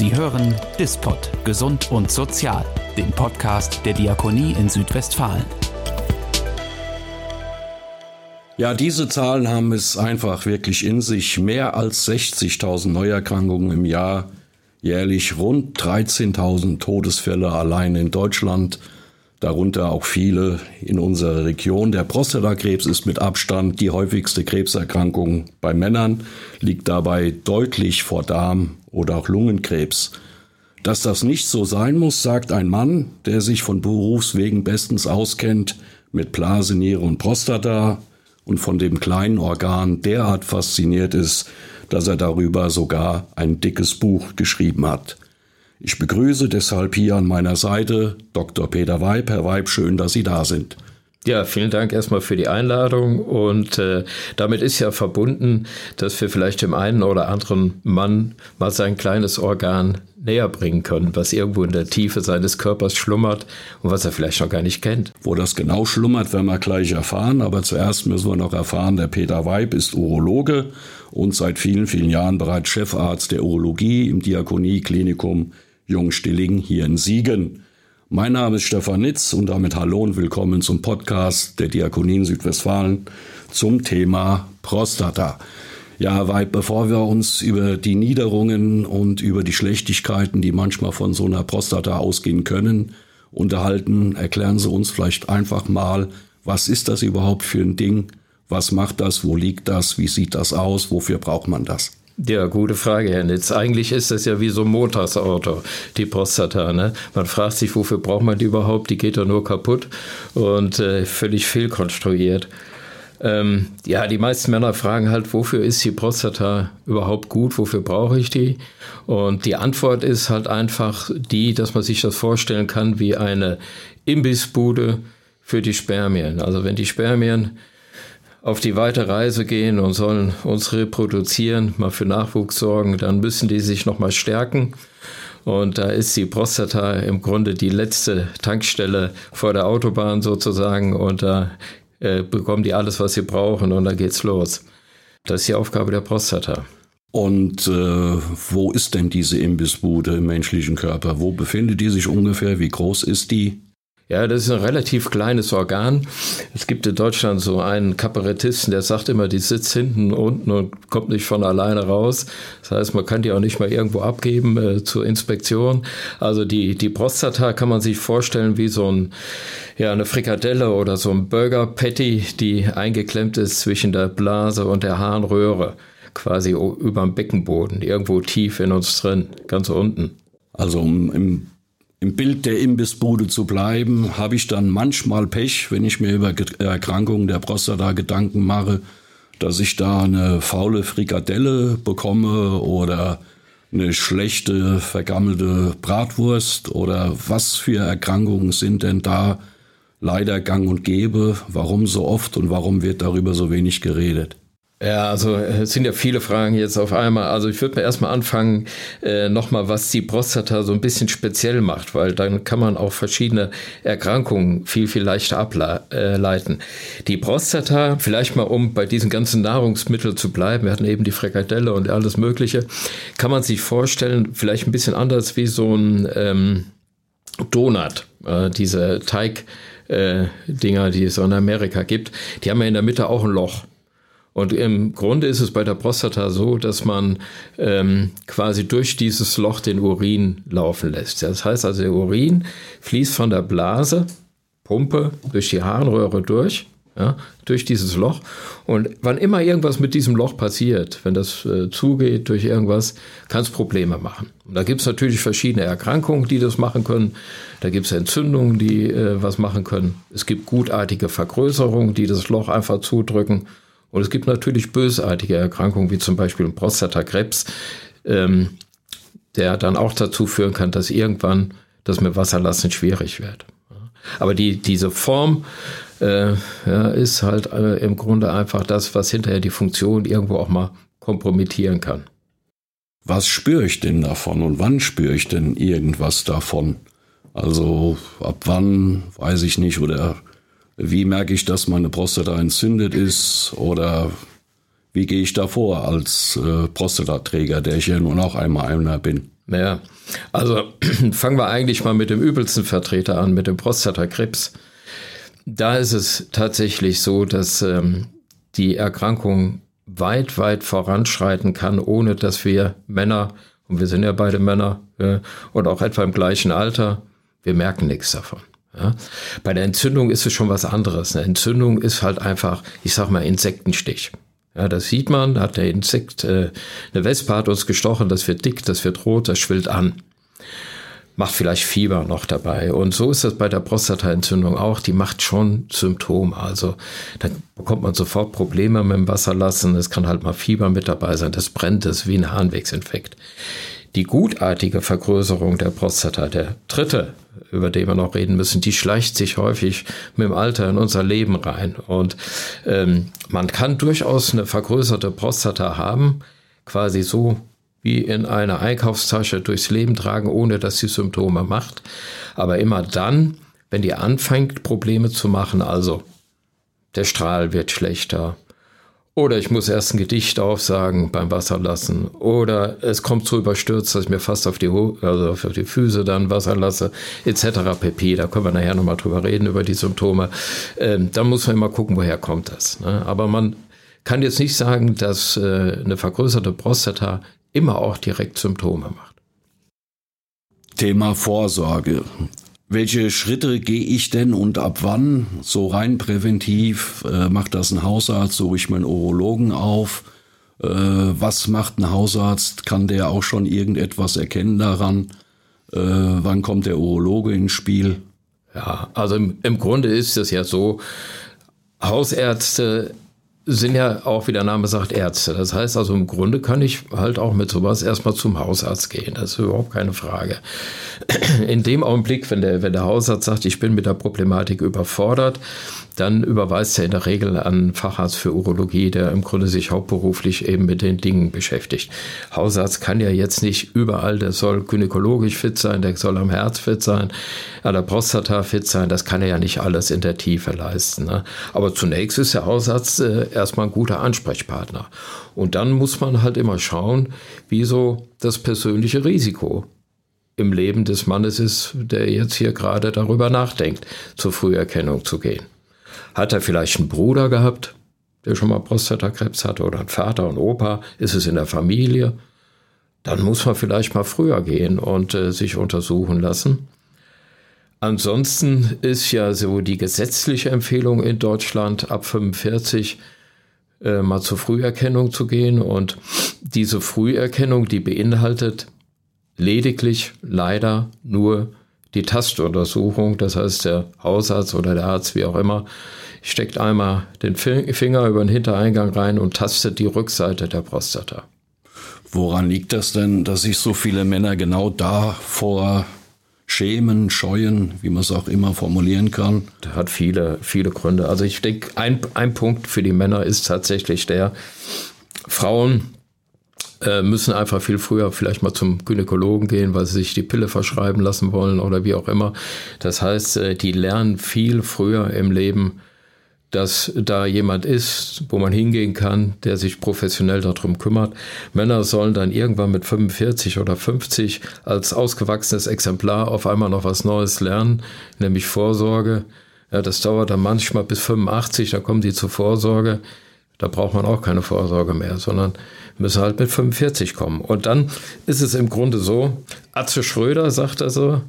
Sie hören Dispot Gesund und Sozial, den Podcast der Diakonie in Südwestfalen. Ja, diese Zahlen haben es einfach wirklich in sich. Mehr als 60.000 Neuerkrankungen im Jahr, jährlich rund 13.000 Todesfälle allein in Deutschland, darunter auch viele in unserer Region. Der Prostatakrebs ist mit Abstand die häufigste Krebserkrankung bei Männern, liegt dabei deutlich vor Darm- oder auch Lungenkrebs. Dass das nicht so sein muss, sagt ein Mann, der sich von Berufswegen bestens auskennt mit Blase, Niere und Prostata, und von dem kleinen Organ derart fasziniert ist, dass er darüber sogar ein dickes Buch geschrieben hat. Ich begrüße deshalb hier an meiner Seite Dr. Peter Weib. Herr Weib, schön, dass Sie da sind. Ja, vielen Dank erstmal für die Einladung und äh, damit ist ja verbunden, dass wir vielleicht dem einen oder anderen Mann mal sein kleines Organ näher bringen können, was irgendwo in der Tiefe seines Körpers schlummert und was er vielleicht noch gar nicht kennt. Wo das genau schlummert, werden wir gleich erfahren, aber zuerst müssen wir noch erfahren, der Peter Weib ist Urologe und seit vielen, vielen Jahren bereits Chefarzt der Urologie im Diakonie-Klinikum Jungstilling hier in Siegen. Mein Name ist Stefan Nitz und damit hallo und willkommen zum Podcast der Diakonien Südwestfalen zum Thema Prostata. Ja, weit bevor wir uns über die Niederungen und über die Schlechtigkeiten, die manchmal von so einer Prostata ausgehen können, unterhalten, erklären Sie uns vielleicht einfach mal, was ist das überhaupt für ein Ding? Was macht das? Wo liegt das? Wie sieht das aus? Wofür braucht man das? Ja, gute Frage, Herr Nitz. Eigentlich ist das ja wie so ein Motorsauto, die Prostata. Ne? Man fragt sich, wofür braucht man die überhaupt? Die geht doch nur kaputt und äh, völlig fehlkonstruiert. Ähm, ja, die meisten Männer fragen halt, wofür ist die Prostata überhaupt gut? Wofür brauche ich die? Und die Antwort ist halt einfach die, dass man sich das vorstellen kann wie eine Imbissbude für die Spermien. Also wenn die Spermien auf die weite Reise gehen und sollen uns reproduzieren, mal für Nachwuchs sorgen, dann müssen die sich nochmal stärken. Und da ist die Prostata im Grunde die letzte Tankstelle vor der Autobahn sozusagen. Und da äh, bekommen die alles, was sie brauchen. Und dann geht's los. Das ist die Aufgabe der Prostata. Und äh, wo ist denn diese Imbissbude im menschlichen Körper? Wo befindet die sich ungefähr? Wie groß ist die? Ja, das ist ein relativ kleines Organ. Es gibt in Deutschland so einen Kabarettisten, der sagt immer, die sitzt hinten unten und kommt nicht von alleine raus. Das heißt, man kann die auch nicht mal irgendwo abgeben äh, zur Inspektion. Also die, die Prostata kann man sich vorstellen wie so ein, ja, eine Frikadelle oder so ein Burger Patty, die eingeklemmt ist zwischen der Blase und der Harnröhre. Quasi über dem Beckenboden, irgendwo tief in uns drin, ganz unten. Also im im Bild der Imbissbude zu bleiben, habe ich dann manchmal Pech, wenn ich mir über Erkrankungen der Prostata Gedanken mache, dass ich da eine faule Frikadelle bekomme oder eine schlechte, vergammelte Bratwurst oder was für Erkrankungen sind denn da leider gang und gäbe? Warum so oft und warum wird darüber so wenig geredet? Ja, also es sind ja viele Fragen jetzt auf einmal. Also ich würde mir erstmal anfangen, äh, nochmal, was die Prostata so ein bisschen speziell macht, weil dann kann man auch verschiedene Erkrankungen viel, viel leichter ableiten. Die Prostata, vielleicht mal um bei diesen ganzen Nahrungsmitteln zu bleiben, wir hatten eben die Frikadelle und alles Mögliche, kann man sich vorstellen, vielleicht ein bisschen anders wie so ein ähm, Donut, äh, diese Teig. Äh, Dinger, die es in Amerika gibt, die haben ja in der Mitte auch ein Loch. Und im Grunde ist es bei der Prostata so, dass man ähm, quasi durch dieses Loch den Urin laufen lässt. Das heißt also, der Urin fließt von der Blase, Pumpe, durch die Harnröhre durch, ja, durch dieses Loch. Und wann immer irgendwas mit diesem Loch passiert, wenn das äh, zugeht durch irgendwas, kann es Probleme machen. Und da gibt es natürlich verschiedene Erkrankungen, die das machen können. Da gibt es Entzündungen, die äh, was machen können. Es gibt gutartige Vergrößerungen, die das Loch einfach zudrücken. Und es gibt natürlich bösartige Erkrankungen, wie zum Beispiel Prostatakrebs, ähm, der dann auch dazu führen kann, dass irgendwann das mit Wasserlassen schwierig wird. Aber die, diese Form äh, ja, ist halt äh, im Grunde einfach das, was hinterher die Funktion irgendwo auch mal kompromittieren kann. Was spüre ich denn davon und wann spüre ich denn irgendwas davon? Also ab wann, weiß ich nicht, oder wie merke ich, dass meine Prostata entzündet ist oder wie gehe ich da vor als äh, Prostataträger, der ich ja nun auch einmal einer bin? Ja, also fangen wir eigentlich mal mit dem übelsten Vertreter an, mit dem Prostatakrebs. Da ist es tatsächlich so, dass ähm, die Erkrankung weit, weit voranschreiten kann, ohne dass wir Männer, und wir sind ja beide Männer, äh, und auch etwa im gleichen Alter, wir merken nichts davon. Ja. Bei der Entzündung ist es schon was anderes. Eine Entzündung ist halt einfach, ich sag mal, Insektenstich. Ja, das sieht man, hat der Insekt, äh, eine Wespe hat uns gestochen, das wird dick, das wird rot, das schwillt an. Macht vielleicht Fieber noch dabei. Und so ist das bei der Prostataentzündung auch. Die macht schon Symptome. Also dann bekommt man sofort Probleme mit dem Wasserlassen. Es kann halt mal Fieber mit dabei sein. Das brennt, das ist wie ein Harnwegsinfekt. Die gutartige Vergrößerung der Prostata, der dritte, über den wir noch reden müssen, die schleicht sich häufig mit dem Alter in unser Leben rein. Und ähm, man kann durchaus eine vergrößerte Prostata haben, quasi so wie in einer Einkaufstasche durchs Leben tragen, ohne dass sie Symptome macht. Aber immer dann, wenn die anfängt, Probleme zu machen, also der Strahl wird schlechter, oder ich muss erst ein Gedicht aufsagen beim Wasserlassen. Oder es kommt so überstürzt, dass ich mir fast auf die, also auf die Füße dann Wasser lasse, etc. pp. Da können wir nachher nochmal drüber reden, über die Symptome. Ähm, da muss man immer gucken, woher kommt das. Ne? Aber man kann jetzt nicht sagen, dass äh, eine vergrößerte Prostata immer auch direkt Symptome macht. Thema Vorsorge. Welche Schritte gehe ich denn und ab wann? So rein präventiv, äh, macht das ein Hausarzt, suche ich meinen Urologen auf? Äh, was macht ein Hausarzt? Kann der auch schon irgendetwas erkennen daran? Äh, wann kommt der Urologe ins Spiel? Ja, also im, im Grunde ist es ja so, Hausärzte sind ja auch, wie der Name sagt, Ärzte. Das heißt also, im Grunde kann ich halt auch mit sowas erstmal zum Hausarzt gehen. Das ist überhaupt keine Frage. In dem Augenblick, wenn der, wenn der Hausarzt sagt, ich bin mit der Problematik überfordert, dann überweist er in der Regel an Facharzt für Urologie, der im Grunde sich hauptberuflich eben mit den Dingen beschäftigt. Hausarzt kann ja jetzt nicht überall, der soll gynäkologisch fit sein, der soll am Herz fit sein, an der Prostata fit sein, das kann er ja nicht alles in der Tiefe leisten. Ne? Aber zunächst ist der Hausarzt äh, erstmal ein guter Ansprechpartner. Und dann muss man halt immer schauen, wie so das persönliche Risiko im Leben des Mannes ist, der jetzt hier gerade darüber nachdenkt, zur Früherkennung zu gehen. Hat er vielleicht einen Bruder gehabt, der schon mal Prostatakrebs hatte, oder einen Vater und Opa? Ist es in der Familie? Dann muss man vielleicht mal früher gehen und äh, sich untersuchen lassen. Ansonsten ist ja so die gesetzliche Empfehlung in Deutschland ab 45 äh, mal zur Früherkennung zu gehen. Und diese Früherkennung, die beinhaltet lediglich leider nur die Tastuntersuchung. Das heißt, der Hausarzt oder der Arzt, wie auch immer, steckt einmal den Finger über den Hintereingang rein und tastet die Rückseite der Prostata. Woran liegt das denn, dass sich so viele Männer genau davor schämen, scheuen, wie man es auch immer formulieren kann? Das hat viele, viele Gründe. Also ich denke, ein, ein Punkt für die Männer ist tatsächlich der, Frauen äh, müssen einfach viel früher vielleicht mal zum Gynäkologen gehen, weil sie sich die Pille verschreiben lassen wollen oder wie auch immer. Das heißt, äh, die lernen viel früher im Leben, dass da jemand ist, wo man hingehen kann, der sich professionell darum kümmert. Männer sollen dann irgendwann mit 45 oder 50 als ausgewachsenes Exemplar auf einmal noch was Neues lernen, nämlich Vorsorge. Ja, das dauert dann manchmal bis 85, da kommen die zur Vorsorge. Da braucht man auch keine Vorsorge mehr, sondern müssen halt mit 45 kommen. Und dann ist es im Grunde so, Atze Schröder sagt also,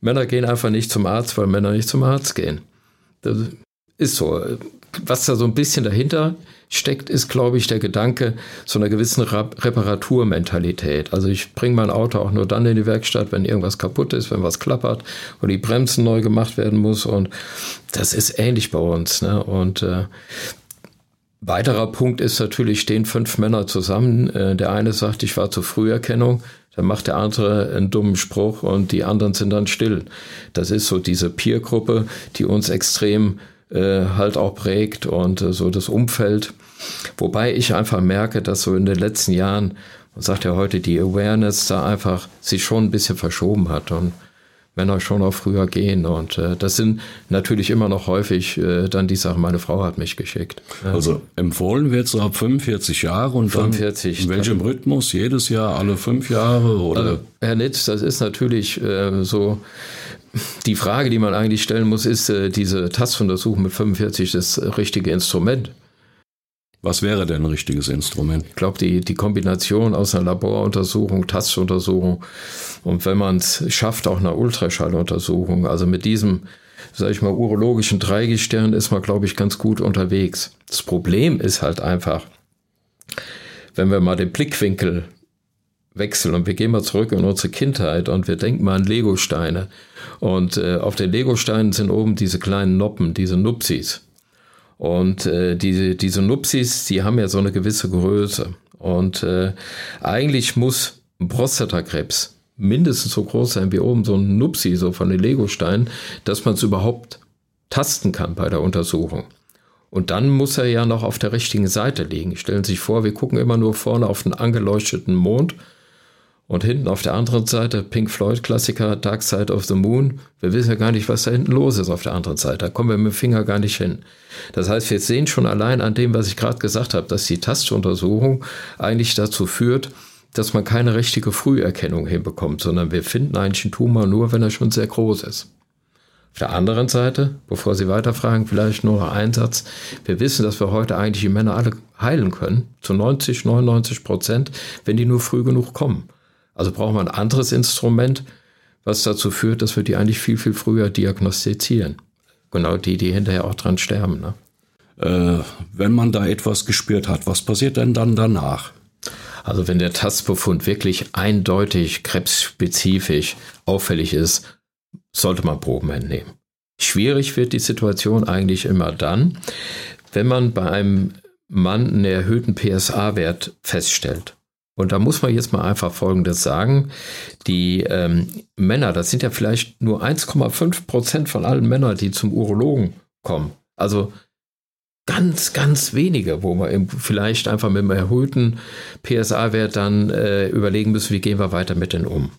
Männer gehen einfach nicht zum Arzt, weil Männer nicht zum Arzt gehen. Das ist so. Was da so ein bisschen dahinter steckt, ist, glaube ich, der Gedanke so einer gewissen Reparaturmentalität. Also ich bringe mein Auto auch nur dann in die Werkstatt, wenn irgendwas kaputt ist, wenn was klappert oder die Bremsen neu gemacht werden muss. Und das ist ähnlich bei uns. Ne? Und äh, Weiterer Punkt ist natürlich, stehen fünf Männer zusammen. Äh, der eine sagt, ich war zur Früherkennung, dann macht der andere einen dummen Spruch und die anderen sind dann still. Das ist so diese Peer-Gruppe, die uns extrem äh, halt auch prägt und äh, so das Umfeld. Wobei ich einfach merke, dass so in den letzten Jahren, man sagt ja heute, die Awareness da einfach sich schon ein bisschen verschoben hat und Männer schon auch früher gehen. Und äh, das sind natürlich immer noch häufig äh, dann die Sachen, meine Frau hat mich geschickt. Also empfohlen wird so ab 45 Jahre und 45, dann in welchem Rhythmus? Jedes Jahr, alle fünf Jahre? Oder? Also, Herr Nitz, das ist natürlich äh, so. Die Frage, die man eigentlich stellen muss, ist äh, diese Tastuntersuchung mit 45 das richtige Instrument? Was wäre denn ein richtiges Instrument? Ich glaube, die, die Kombination aus einer Laboruntersuchung, Tastuntersuchung und wenn man es schafft, auch einer Ultraschalluntersuchung, also mit diesem, sage ich mal, urologischen Dreigestirn ist man, glaube ich, ganz gut unterwegs. Das Problem ist halt einfach, wenn wir mal den Blickwinkel wechseln und wir gehen mal zurück in unsere Kindheit und wir denken mal an Legosteine und äh, auf den Legosteinen sind oben diese kleinen Noppen, diese Nupsis. Und äh, diese, diese Nupsis, die haben ja so eine gewisse Größe. Und äh, eigentlich muss ein Prostatakrebs mindestens so groß sein wie oben so ein Nupsi, so von den Legosteinen, dass man es überhaupt tasten kann bei der Untersuchung. Und dann muss er ja noch auf der richtigen Seite liegen. Stellen Sie sich vor, wir gucken immer nur vorne auf den angeleuchteten Mond und hinten auf der anderen Seite, Pink Floyd Klassiker, Dark Side of the Moon. Wir wissen ja gar nicht, was da hinten los ist auf der anderen Seite. Da kommen wir mit dem Finger gar nicht hin. Das heißt, wir sehen schon allein an dem, was ich gerade gesagt habe, dass die Tastuntersuchung eigentlich dazu führt, dass man keine richtige Früherkennung hinbekommt, sondern wir finden eigentlich einen Tumor nur, wenn er schon sehr groß ist. Auf der anderen Seite, bevor Sie weiterfragen, vielleicht nur noch ein Satz. Wir wissen, dass wir heute eigentlich die Männer alle heilen können, zu 90, 99 Prozent, wenn die nur früh genug kommen. Also brauchen wir ein anderes Instrument, was dazu führt, dass wir die eigentlich viel, viel früher diagnostizieren. Genau die, die hinterher auch dran sterben. Ne? Äh, wenn man da etwas gespürt hat, was passiert denn dann danach? Also wenn der Tastbefund wirklich eindeutig krebsspezifisch auffällig ist, sollte man Proben entnehmen. Schwierig wird die Situation eigentlich immer dann, wenn man bei einem Mann einen erhöhten PSA-Wert feststellt. Und da muss man jetzt mal einfach Folgendes sagen. Die ähm, Männer, das sind ja vielleicht nur 1,5 Prozent von allen Männern, die zum Urologen kommen. Also ganz, ganz wenige, wo wir vielleicht einfach mit einem erhöhten PSA-Wert dann äh, überlegen müssen, wie gehen wir weiter mit denen um.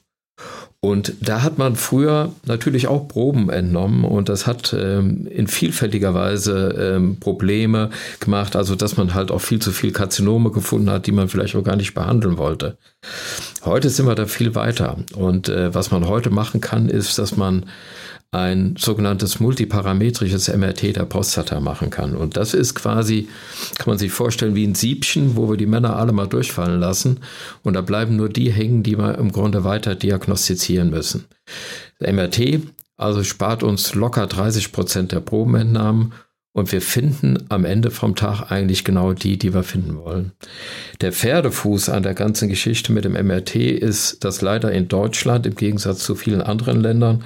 Und da hat man früher natürlich auch Proben entnommen und das hat ähm, in vielfältiger Weise ähm, Probleme gemacht, also dass man halt auch viel zu viel Karzinome gefunden hat, die man vielleicht auch gar nicht behandeln wollte. Heute sind wir da viel weiter und äh, was man heute machen kann, ist, dass man ein sogenanntes multiparametrisches MRT der Prostata machen kann. Und das ist quasi, kann man sich vorstellen, wie ein Siebchen, wo wir die Männer alle mal durchfallen lassen. Und da bleiben nur die hängen, die wir im Grunde weiter diagnostizieren müssen. Der MRT also spart uns locker 30 Prozent der Probenentnahmen und wir finden am Ende vom Tag eigentlich genau die, die wir finden wollen. Der Pferdefuß an der ganzen Geschichte mit dem MRT ist, dass leider in Deutschland im Gegensatz zu vielen anderen Ländern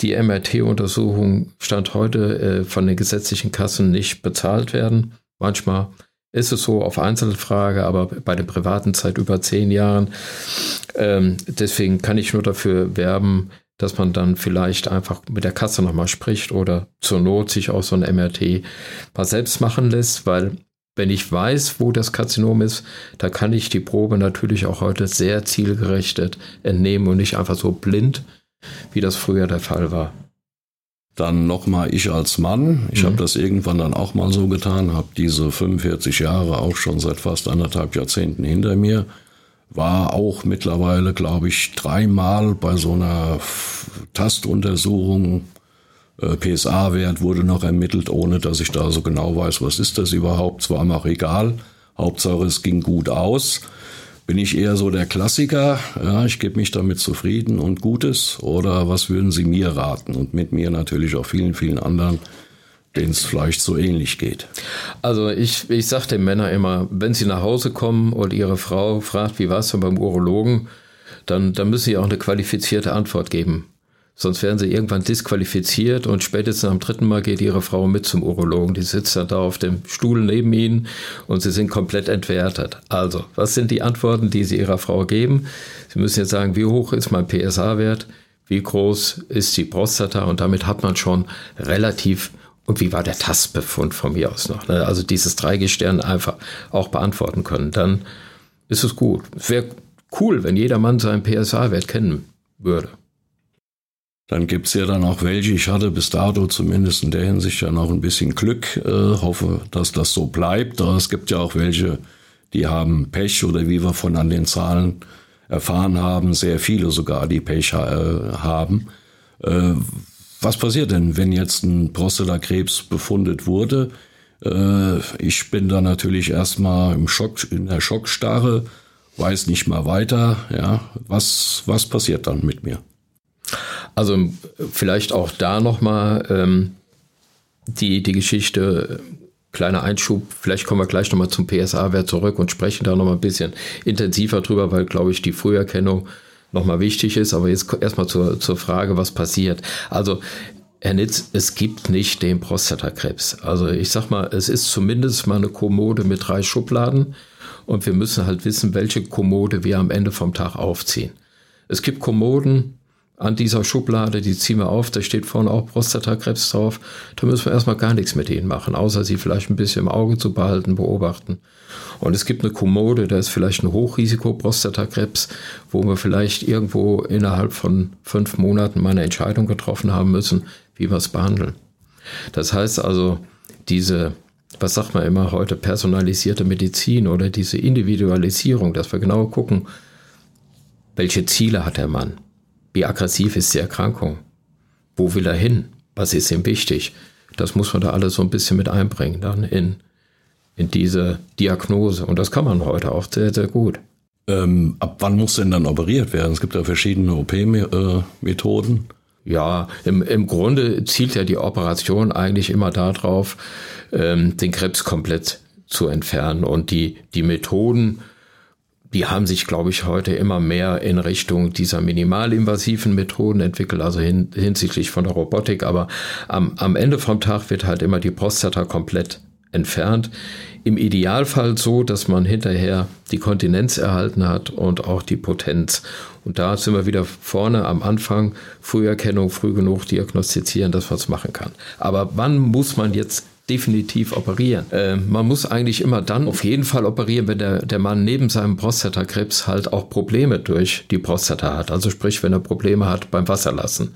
die MRT-Untersuchungen Stand heute äh, von den gesetzlichen Kassen nicht bezahlt werden. Manchmal ist es so auf Einzelfrage, aber bei den privaten seit über zehn Jahren. Ähm, deswegen kann ich nur dafür werben, dass man dann vielleicht einfach mit der Kasse nochmal spricht oder zur Not sich auch so ein MRT mal selbst machen lässt, weil wenn ich weiß, wo das Karzinom ist, da kann ich die Probe natürlich auch heute sehr zielgerichtet entnehmen und nicht einfach so blind, wie das früher der Fall war. Dann nochmal ich als Mann. Ich mhm. habe das irgendwann dann auch mal so getan, habe diese 45 Jahre auch schon seit fast anderthalb Jahrzehnten hinter mir war auch mittlerweile, glaube ich, dreimal bei so einer Tastuntersuchung. Äh, PSA-Wert wurde noch ermittelt, ohne dass ich da so genau weiß, was ist das überhaupt. Es war mir auch egal. Hauptsache, es ging gut aus. Bin ich eher so der Klassiker, ja, ich gebe mich damit zufrieden und Gutes, oder was würden Sie mir raten? Und mit mir natürlich auch vielen, vielen anderen, denen es vielleicht so ähnlich geht. Also ich, ich sage den Männern immer, wenn sie nach Hause kommen und ihre Frau fragt, wie war es denn beim Urologen, dann, dann müssen sie auch eine qualifizierte Antwort geben. Sonst werden sie irgendwann disqualifiziert und spätestens am dritten Mal geht ihre Frau mit zum Urologen. Die sitzt dann da auf dem Stuhl neben ihnen und sie sind komplett entwertet. Also, was sind die Antworten, die sie ihrer Frau geben? Sie müssen jetzt sagen, wie hoch ist mein PSA-Wert? Wie groß ist die Prostata? Und damit hat man schon relativ und wie war der Tastbefund von mir aus noch? Ne? Also dieses Dreigestirn einfach auch beantworten können. Dann ist es gut. Es wäre cool, wenn jeder Mann seinen PSA-Wert kennen würde. Dann gibt's ja dann auch welche, ich hatte bis dato zumindest in der Hinsicht ja noch ein bisschen Glück, äh, hoffe, dass das so bleibt. Aber es gibt ja auch welche, die haben Pech oder wie wir von an den Zahlen erfahren haben, sehr viele sogar, die Pech äh, haben. Äh, was passiert denn, wenn jetzt ein Prostatakrebs befundet wurde? Äh, ich bin da natürlich erstmal im Schock, in der Schockstarre, weiß nicht mal weiter. Ja, was, was passiert dann mit mir? Also vielleicht auch da nochmal ähm, die, die Geschichte, kleiner Einschub, vielleicht kommen wir gleich nochmal zum PSA-Wert zurück und sprechen da nochmal ein bisschen intensiver drüber, weil, glaube ich, die Früherkennung nochmal wichtig ist. Aber jetzt erstmal zur, zur Frage, was passiert. Also Herr Nitz, es gibt nicht den Prostatakrebs. Also ich sag mal, es ist zumindest mal eine Kommode mit drei Schubladen und wir müssen halt wissen, welche Kommode wir am Ende vom Tag aufziehen. Es gibt Kommoden, an dieser Schublade, die ziehen wir auf, da steht vorne auch Prostatakrebs drauf. Da müssen wir erstmal gar nichts mit ihnen machen, außer sie vielleicht ein bisschen im Auge zu behalten, beobachten. Und es gibt eine Kommode, da ist vielleicht ein Hochrisiko-Prostatakrebs, wo wir vielleicht irgendwo innerhalb von fünf Monaten mal eine Entscheidung getroffen haben müssen, wie wir es behandeln. Das heißt also, diese, was sagt man immer heute, personalisierte Medizin oder diese Individualisierung, dass wir genau gucken, welche Ziele hat der Mann? Wie aggressiv ist die Erkrankung? Wo will er hin? Was ist ihm wichtig? Das muss man da alles so ein bisschen mit einbringen dann in, in diese Diagnose. Und das kann man heute auch sehr, sehr gut. Ähm, ab wann muss denn dann operiert werden? Es gibt ja verschiedene OP-Methoden. Ja, im, im Grunde zielt ja die Operation eigentlich immer darauf, ähm, den Krebs komplett zu entfernen. Und die, die Methoden, die haben sich, glaube ich, heute immer mehr in Richtung dieser minimalinvasiven Methoden entwickelt, also hin, hinsichtlich von der Robotik. Aber am, am Ende vom Tag wird halt immer die Prostata komplett entfernt. Im Idealfall so, dass man hinterher die Kontinenz erhalten hat und auch die Potenz. Und da sind wir wieder vorne am Anfang. Früherkennung, früh genug diagnostizieren, dass man es machen kann. Aber wann muss man jetzt definitiv operieren. Äh, man muss eigentlich immer dann auf jeden Fall operieren, wenn der, der Mann neben seinem Prostatakrebs halt auch Probleme durch die Prostata hat. Also sprich, wenn er Probleme hat beim Wasserlassen,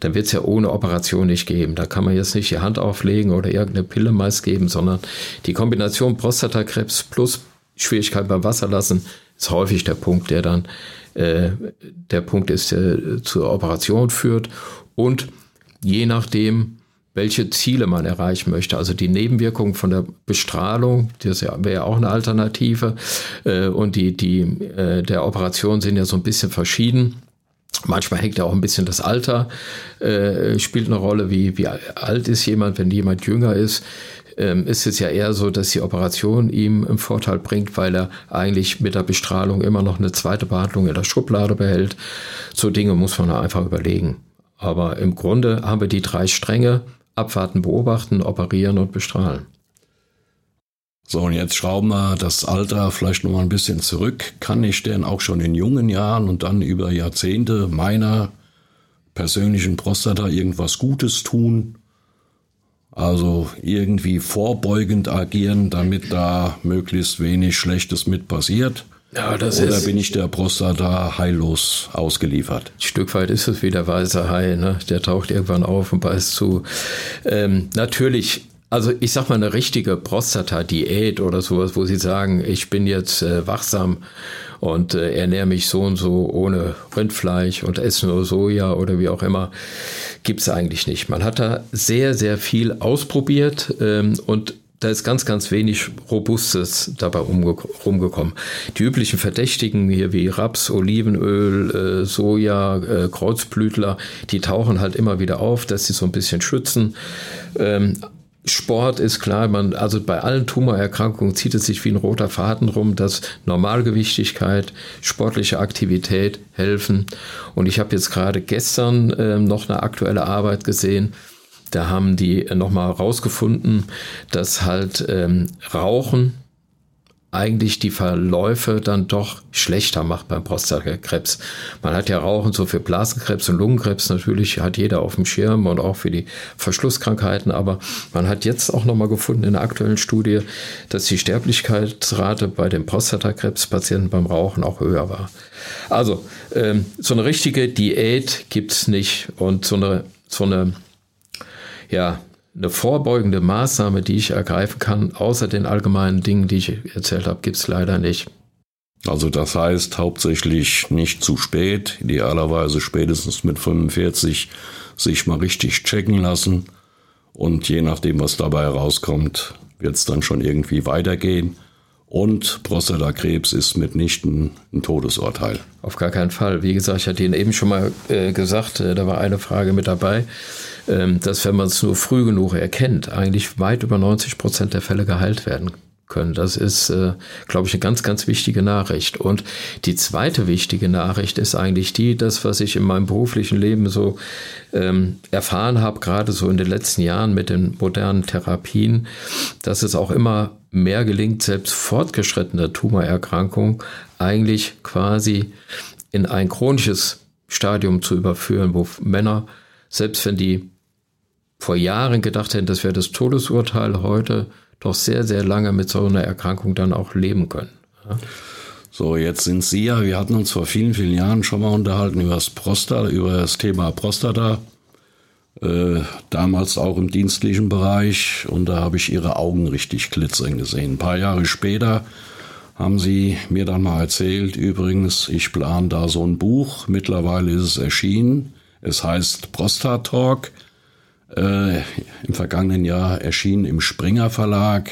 dann wird es ja ohne Operation nicht geben. Da kann man jetzt nicht die Hand auflegen oder irgendeine Pille meist geben, sondern die Kombination Prostatakrebs plus Schwierigkeit beim Wasserlassen ist häufig der Punkt, der dann äh, der Punkt ist, der zur Operation führt. Und je nachdem, welche Ziele man erreichen möchte. Also die Nebenwirkungen von der Bestrahlung, das wäre auch eine Alternative. Äh, und die, die äh, der Operation sind ja so ein bisschen verschieden. Manchmal hängt ja auch ein bisschen das Alter, äh, spielt eine Rolle, wie, wie alt ist jemand, wenn jemand jünger ist ähm, ist es ja eher so, dass die Operation ihm einen Vorteil bringt, weil er eigentlich mit der Bestrahlung immer noch eine zweite Behandlung in der Schublade behält. So Dinge muss man einfach überlegen. Aber im Grunde haben wir die drei Stränge, abwarten, beobachten, operieren und bestrahlen. So, und jetzt schrauben wir das Alter vielleicht noch mal ein bisschen zurück. Kann ich denn auch schon in jungen Jahren und dann über Jahrzehnte meiner persönlichen Prostata irgendwas Gutes tun? Also irgendwie vorbeugend agieren, damit da möglichst wenig Schlechtes mit passiert? Ja, das Oder ist, bin ich der Prostata heillos ausgeliefert? Ein Stück weit ist es wie der weiße Hai, ne? der taucht irgendwann auf und beißt zu. Ähm, natürlich also ich sag mal eine richtige Prostata-Diät oder sowas, wo Sie sagen, ich bin jetzt äh, wachsam und äh, ernähre mich so und so ohne Rindfleisch und esse nur Soja oder wie auch immer, gibt's eigentlich nicht. Man hat da sehr, sehr viel ausprobiert ähm, und da ist ganz, ganz wenig Robustes dabei rumgekommen. Die üblichen Verdächtigen hier wie Raps, Olivenöl, äh, Soja, äh, Kreuzblütler, die tauchen halt immer wieder auf, dass sie so ein bisschen schützen. Ähm, Sport ist klar, man, also bei allen Tumorerkrankungen zieht es sich wie ein roter Faden rum, dass Normalgewichtigkeit, sportliche Aktivität helfen. Und ich habe jetzt gerade gestern äh, noch eine aktuelle Arbeit gesehen, da haben die nochmal rausgefunden, dass halt ähm, Rauchen eigentlich die Verläufe dann doch schlechter macht beim Prostatakrebs. Man hat ja Rauchen so für Blasenkrebs und Lungenkrebs natürlich hat jeder auf dem Schirm und auch für die Verschlusskrankheiten, aber man hat jetzt auch nochmal gefunden in der aktuellen Studie, dass die Sterblichkeitsrate bei den Prostatakrebspatienten beim Rauchen auch höher war. Also ähm, so eine richtige Diät gibt's nicht und so eine so eine ja, eine vorbeugende Maßnahme, die ich ergreifen kann, außer den allgemeinen Dingen, die ich erzählt habe, gibt es leider nicht. Also das heißt hauptsächlich nicht zu spät, idealerweise spätestens mit 45 sich mal richtig checken lassen und je nachdem, was dabei herauskommt, wird es dann schon irgendwie weitergehen. Und Prostatakrebs ist mitnichten ein Todesurteil. Auf gar keinen Fall. Wie gesagt, ich hatte Ihnen eben schon mal äh, gesagt, äh, da war eine Frage mit dabei. Ähm, dass wenn man es nur früh genug erkennt, eigentlich weit über 90 Prozent der Fälle geheilt werden können. Das ist, äh, glaube ich, eine ganz, ganz wichtige Nachricht. Und die zweite wichtige Nachricht ist eigentlich die, das, was ich in meinem beruflichen Leben so ähm, erfahren habe, gerade so in den letzten Jahren mit den modernen Therapien, dass es auch immer mehr gelingt, selbst fortgeschrittene Tumorerkrankungen eigentlich quasi in ein chronisches Stadium zu überführen, wo Männer, selbst wenn die vor Jahren gedacht hätten, das wäre das Todesurteil, heute doch sehr, sehr lange mit so einer Erkrankung dann auch leben können. Ja. So, jetzt sind Sie ja, wir hatten uns vor vielen, vielen Jahren schon mal unterhalten über das Prostata, über das Thema Prostata. Äh, damals auch im dienstlichen Bereich und da habe ich ihre Augen richtig glitzern gesehen. Ein paar Jahre später haben sie mir dann mal erzählt, übrigens, ich plane da so ein Buch, mittlerweile ist es erschienen, es heißt Prostat Talk, äh, im vergangenen Jahr erschienen im Springer Verlag.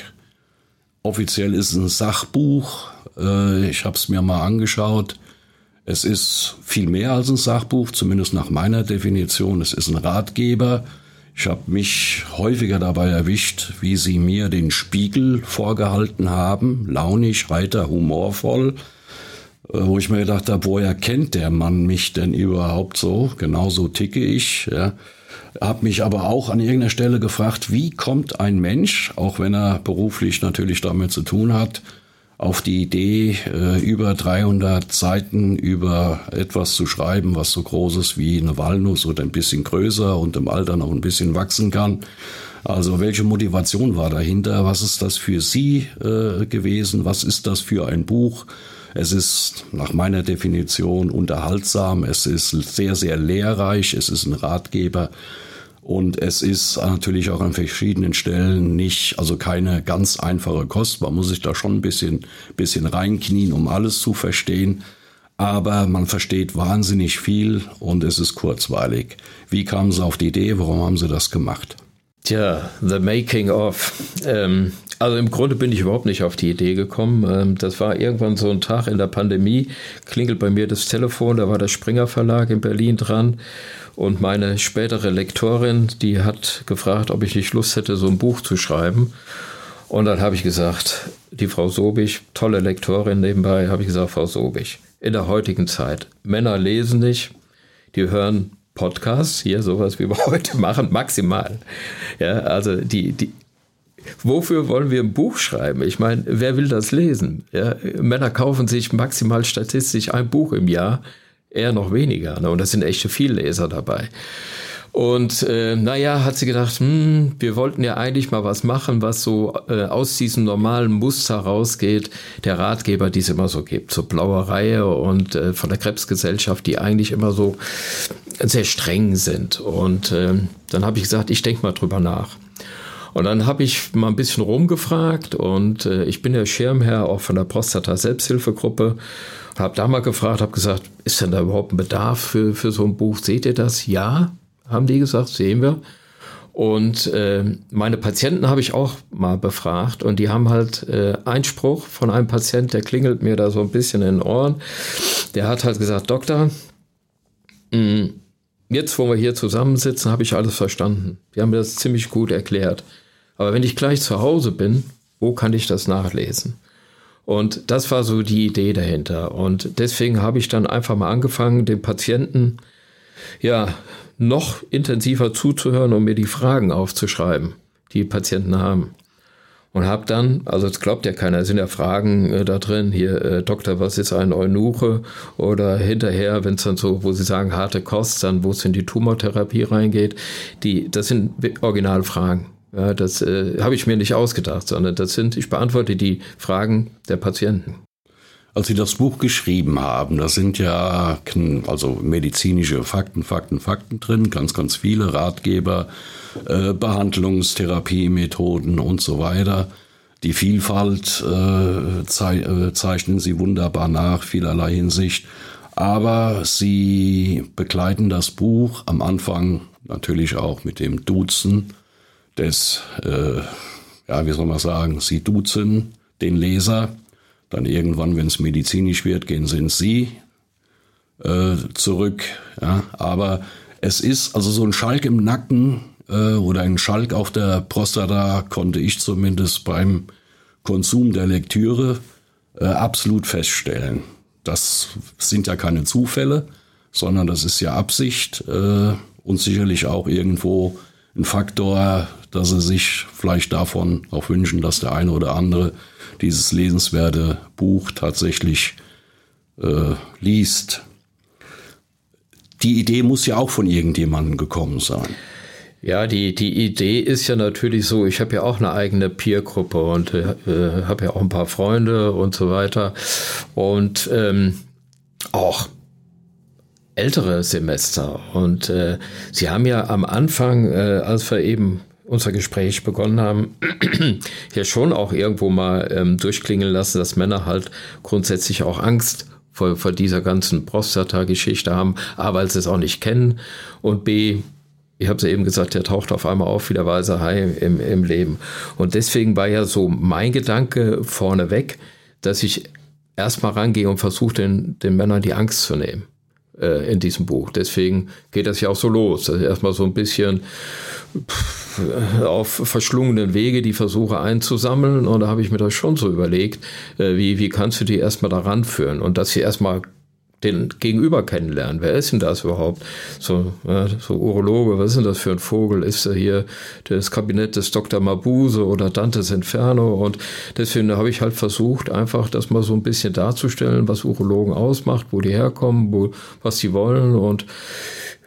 Offiziell ist es ein Sachbuch. Äh, ich habe es mir mal angeschaut. Es ist viel mehr als ein Sachbuch, zumindest nach meiner Definition. Es ist ein Ratgeber. Ich habe mich häufiger dabei erwischt, wie sie mir den Spiegel vorgehalten haben, launig, heiter, humorvoll, äh, wo ich mir gedacht habe, woher kennt der Mann mich denn überhaupt so? Genauso ticke ich. Ja habe mich aber auch an irgendeiner Stelle gefragt, wie kommt ein Mensch, auch wenn er beruflich natürlich damit zu tun hat, auf die Idee, äh, über 300 Seiten über etwas zu schreiben, was so groß ist wie eine Walnuss oder ein bisschen größer und im Alter noch ein bisschen wachsen kann. Also welche Motivation war dahinter? Was ist das für Sie äh, gewesen? Was ist das für ein Buch? Es ist nach meiner Definition unterhaltsam, es ist sehr, sehr lehrreich, es ist ein Ratgeber. Und es ist natürlich auch an verschiedenen Stellen nicht, also keine ganz einfache Kost. Man muss sich da schon ein bisschen, bisschen reinknien, um alles zu verstehen. Aber man versteht wahnsinnig viel und es ist kurzweilig. Wie kamen Sie auf die Idee? Warum haben Sie das gemacht? Tja, the making of. Ähm, also im Grunde bin ich überhaupt nicht auf die Idee gekommen. Ähm, das war irgendwann so ein Tag in der Pandemie, klingelt bei mir das Telefon, da war der Springer Verlag in Berlin dran und meine spätere Lektorin, die hat gefragt, ob ich nicht Lust hätte, so ein Buch zu schreiben. Und dann habe ich gesagt, die Frau Sobich, tolle Lektorin nebenbei, habe ich gesagt, Frau Sobich, in der heutigen Zeit, Männer lesen nicht, die hören Podcasts, hier sowas wie wir heute machen, maximal. Ja, also die, die, wofür wollen wir ein Buch schreiben? Ich meine, wer will das lesen? Ja, Männer kaufen sich maximal statistisch ein Buch im Jahr, eher noch weniger. Ne? Und das sind echte Vielleser dabei. Und äh, naja, hat sie gedacht, hm, wir wollten ja eigentlich mal was machen, was so äh, aus diesem normalen Muster rausgeht, der Ratgeber, die es immer so gibt, so blaue Reihe und äh, von der Krebsgesellschaft, die eigentlich immer so sehr streng sind. Und äh, dann habe ich gesagt, ich denke mal drüber nach. Und dann habe ich mal ein bisschen rumgefragt und äh, ich bin der Schirmherr auch von der Prostata Selbsthilfegruppe. Habe da mal gefragt, habe gesagt, ist denn da überhaupt ein Bedarf für, für so ein Buch? Seht ihr das? Ja, haben die gesagt, sehen wir. Und äh, meine Patienten habe ich auch mal befragt und die haben halt äh, Einspruch von einem Patient, der klingelt mir da so ein bisschen in den Ohren. Der hat halt gesagt, Doktor, mh, mm, jetzt, wo wir hier zusammensitzen, habe ich alles verstanden. Die haben mir das ziemlich gut erklärt. Aber wenn ich gleich zu Hause bin, wo kann ich das nachlesen? Und das war so die Idee dahinter. Und deswegen habe ich dann einfach mal angefangen, den Patienten ja noch intensiver zuzuhören und mir die Fragen aufzuschreiben, die Patienten haben. Und habe dann, also es glaubt ja keiner, es sind ja Fragen äh, da drin, hier, äh, Doktor, was ist ein Eunuche? Oder hinterher, wenn es dann so, wo sie sagen, harte Kost, dann wo es in die Tumortherapie reingeht, die, das sind Originalfragen. Ja, das äh, habe ich mir nicht ausgedacht, sondern das sind, ich beantworte die Fragen der Patienten. Als Sie das Buch geschrieben haben, da sind ja also medizinische Fakten, Fakten, Fakten drin, ganz, ganz viele Ratgeber, äh, Behandlungstherapiemethoden und so weiter. Die Vielfalt äh, zei äh, zeichnen Sie wunderbar nach, vielerlei Hinsicht. Aber Sie begleiten das Buch am Anfang natürlich auch mit dem Duzen des, äh, ja, wie soll man sagen, Sie duzen den Leser. Dann irgendwann, wenn es medizinisch wird, gehen Sie in Sie äh, zurück. Ja, aber es ist also so ein Schalk im Nacken äh, oder ein Schalk auf der Prostata konnte ich zumindest beim Konsum der Lektüre äh, absolut feststellen. Das sind ja keine Zufälle, sondern das ist ja Absicht äh, und sicherlich auch irgendwo ein Faktor, dass sie sich vielleicht davon auch wünschen, dass der eine oder andere dieses lesenswerte Buch tatsächlich äh, liest. Die Idee muss ja auch von irgendjemandem gekommen sein. Ja, die, die Idee ist ja natürlich so, ich habe ja auch eine eigene Peer-Gruppe und äh, habe ja auch ein paar Freunde und so weiter. Und ähm, auch ältere Semester. Und äh, Sie haben ja am Anfang, äh, als wir eben unser Gespräch begonnen haben, ja schon auch irgendwo mal ähm, durchklingen lassen, dass Männer halt grundsätzlich auch Angst vor, vor dieser ganzen Prostata-Geschichte haben. A, weil sie es auch nicht kennen und B, ich habe es ja eben gesagt, der taucht auf einmal auf wie der weiße Hai im, im Leben. Und deswegen war ja so mein Gedanke vorneweg, dass ich erstmal rangehe und versuche, den, den Männern die Angst zu nehmen äh, in diesem Buch. Deswegen geht das ja auch so los. Also erstmal so ein bisschen auf verschlungenen Wege die Versuche einzusammeln. Und da habe ich mir das schon so überlegt, äh, wie, wie kannst du die erstmal daran führen? Und dass sie erstmal den Gegenüber kennenlernen. Wer ist denn das überhaupt? So, ja, so Urologe, was ist denn das für ein Vogel? Ist er hier das Kabinett des Dr. Mabuse oder Dantes Inferno? Und deswegen habe ich halt versucht, einfach das mal so ein bisschen darzustellen, was Urologen ausmacht, wo die herkommen, wo, was sie wollen und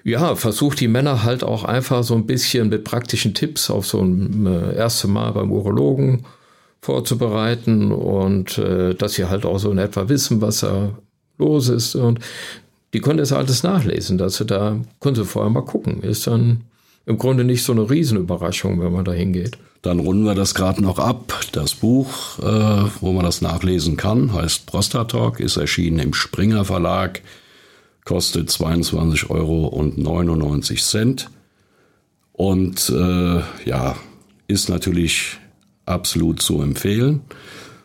ja, versucht die Männer halt auch einfach so ein bisschen mit praktischen Tipps auf so ein äh, erste Mal beim Urologen vorzubereiten und äh, dass sie halt auch so in etwa wissen, was er los ist. Und die konnten das alles nachlesen, dass sie da, sie vorher mal gucken. Ist dann im Grunde nicht so eine Riesenüberraschung, wenn man da hingeht. Dann runden wir das gerade noch ab. Das Buch, äh, wo man das nachlesen kann, heißt Prostatalk, ist erschienen im Springer Verlag, kostet 22,99 Euro und äh, ja, ist natürlich absolut zu empfehlen.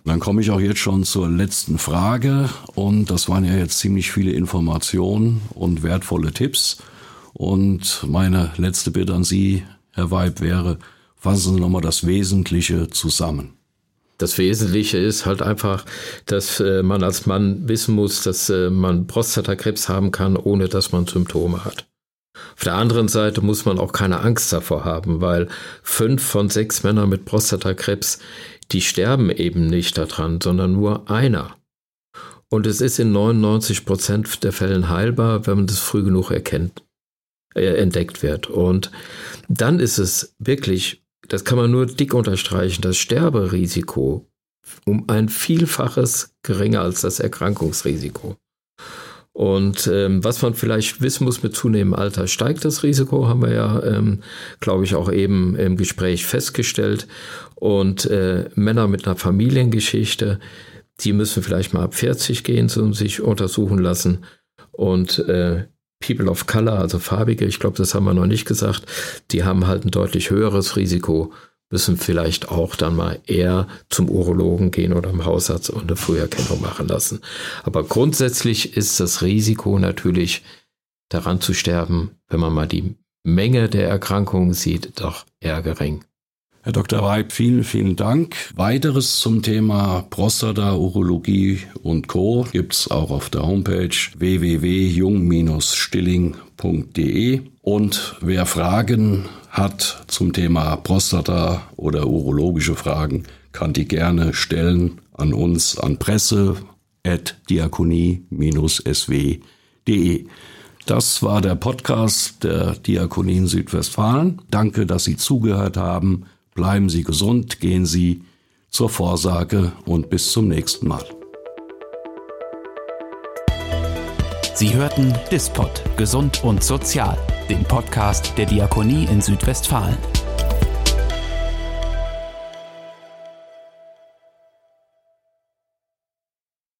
Dann komme ich auch jetzt schon zur letzten Frage und das waren ja jetzt ziemlich viele Informationen und wertvolle Tipps. Und meine letzte Bitte an Sie, Herr Weib, wäre, fassen Sie nochmal das Wesentliche zusammen. Das Wesentliche ist halt einfach, dass äh, man als Mann wissen muss, dass äh, man Prostatakrebs haben kann, ohne dass man Symptome hat. Auf der anderen Seite muss man auch keine Angst davor haben, weil fünf von sechs Männern mit Prostatakrebs die sterben eben nicht daran, sondern nur einer. Und es ist in 99 Prozent der Fällen heilbar, wenn man das früh genug erkennt, äh, entdeckt wird. Und dann ist es wirklich, das kann man nur dick unterstreichen, das Sterberisiko um ein Vielfaches geringer als das Erkrankungsrisiko. Und ähm, was man vielleicht wissen muss mit zunehmendem Alter, steigt das Risiko, haben wir ja, ähm, glaube ich, auch eben im Gespräch festgestellt. Und äh, Männer mit einer Familiengeschichte, die müssen vielleicht mal ab 40 gehen und sich untersuchen lassen. Und äh, People of Color, also Farbige, ich glaube, das haben wir noch nicht gesagt, die haben halt ein deutlich höheres Risiko müssen vielleicht auch dann mal eher zum Urologen gehen oder im Hausarzt und eine Früherkennung machen lassen. Aber grundsätzlich ist das Risiko natürlich daran zu sterben, wenn man mal die Menge der Erkrankungen sieht, doch eher gering. Herr Dr. Weib, vielen, vielen Dank. Weiteres zum Thema Prostata, Urologie und Co. gibt's auch auf der Homepage www.jung-stilling.de. Und wer Fragen hat zum Thema Prostata oder urologische Fragen, kann die gerne stellen an uns an presse.diakonie-sw.de. Das war der Podcast der Diakonie in Südwestfalen. Danke, dass Sie zugehört haben. Bleiben Sie gesund, gehen Sie zur Vorsage und bis zum nächsten Mal. Sie hörten Dispot Gesund und Sozial, den Podcast der Diakonie in Südwestfalen.